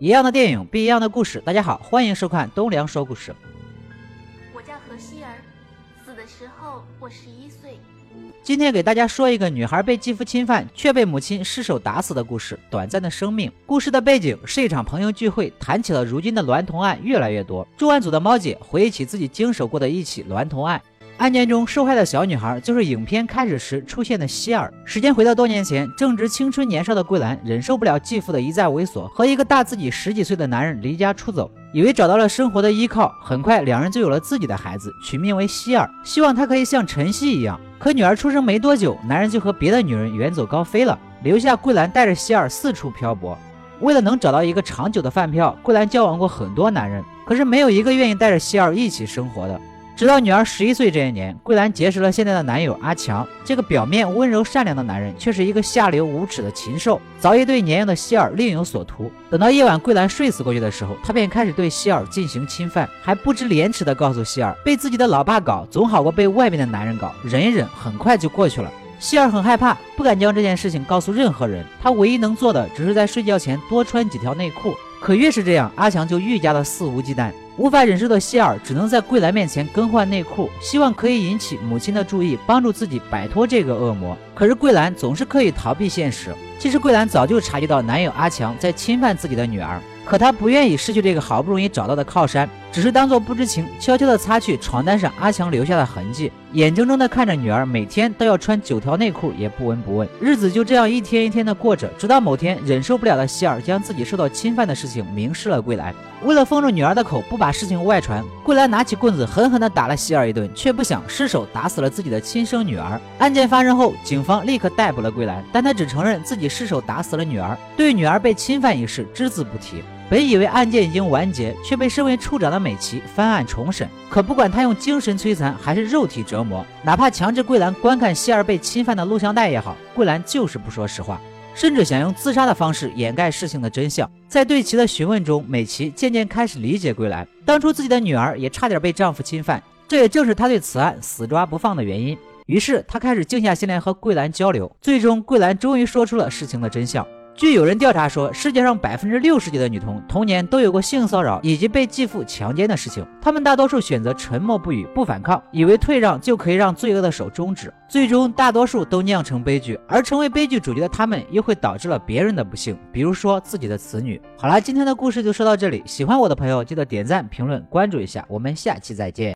一样的电影，不一样的故事。大家好，欢迎收看东梁说故事。我叫何希儿，死的时候我十一岁。今天给大家说一个女孩被继父侵犯，却被母亲失手打死的故事。短暂的生命，故事的背景是一场朋友聚会，谈起了如今的娈童案越来越多。重案组的猫姐回忆起自己经手过的一起娈童案。案件中受害的小女孩就是影片开始时出现的希尔。时间回到多年前，正值青春年少的桂兰忍受不了继父的一再猥琐，和一个大自己十几岁的男人离家出走，以为找到了生活的依靠。很快，两人就有了自己的孩子，取名为希尔，希望他可以像晨曦一样。可女儿出生没多久，男人就和别的女人远走高飞了，留下桂兰带着希尔四处漂泊。为了能找到一个长久的饭票，桂兰交往过很多男人，可是没有一个愿意带着希尔一起生活的。直到女儿十一岁这一年，桂兰结识了现在的男友阿强。这个表面温柔善良的男人，却是一个下流无耻的禽兽，早已对年幼的希尔另有所图。等到夜晚桂兰睡死过去的时候，他便开始对希尔进行侵犯，还不知廉耻地告诉希尔，被自己的老爸搞总好过被外面的男人搞，忍一忍，很快就过去了。希尔很害怕，不敢将这件事情告诉任何人。他唯一能做的，只是在睡觉前多穿几条内裤。可越是这样，阿强就愈加的肆无忌惮。无法忍受的希尔只能在桂兰面前更换内裤，希望可以引起母亲的注意，帮助自己摆脱这个恶魔。可是桂兰总是刻意逃避现实。其实桂兰早就察觉到男友阿强在侵犯自己的女儿。可她不愿意失去这个好不容易找到的靠山，只是当做不知情，悄悄地擦去床单上阿强留下的痕迹，眼睁睁地看着女儿每天都要穿九条内裤，也不闻不问。日子就这样一天一天的过着，直到某天，忍受不了的希尔将自己受到侵犯的事情明示了桂兰。为了封住女儿的口，不把事情外传，桂兰拿起棍子狠狠地打了希尔一顿，却不想失手打死了自己的亲生女儿。案件发生后，警方立刻逮捕了桂兰，但她只承认自己失手打死了女儿，对女儿被侵犯一事只字不提。本以为案件已经完结，却被身为处长的美琪翻案重审。可不管他用精神摧残还是肉体折磨，哪怕强制桂兰观看希儿被侵犯的录像带也好，桂兰就是不说实话，甚至想用自杀的方式掩盖事情的真相。在对其的询问中，美琪渐渐开始理解桂兰，当初自己的女儿也差点被丈夫侵犯，这也正是她对此案死抓不放的原因。于是她开始静下心来和桂兰交流，最终桂兰终于说出了事情的真相。据有人调查说，世界上百分之六十几的女童童年都有过性骚扰以及被继父强奸的事情。她们大多数选择沉默不语，不反抗，以为退让就可以让罪恶的手终止。最终，大多数都酿成悲剧，而成为悲剧主角的她们，又会导致了别人的不幸，比如说自己的子女。好了，今天的故事就说到这里。喜欢我的朋友，记得点赞、评论、关注一下。我们下期再见。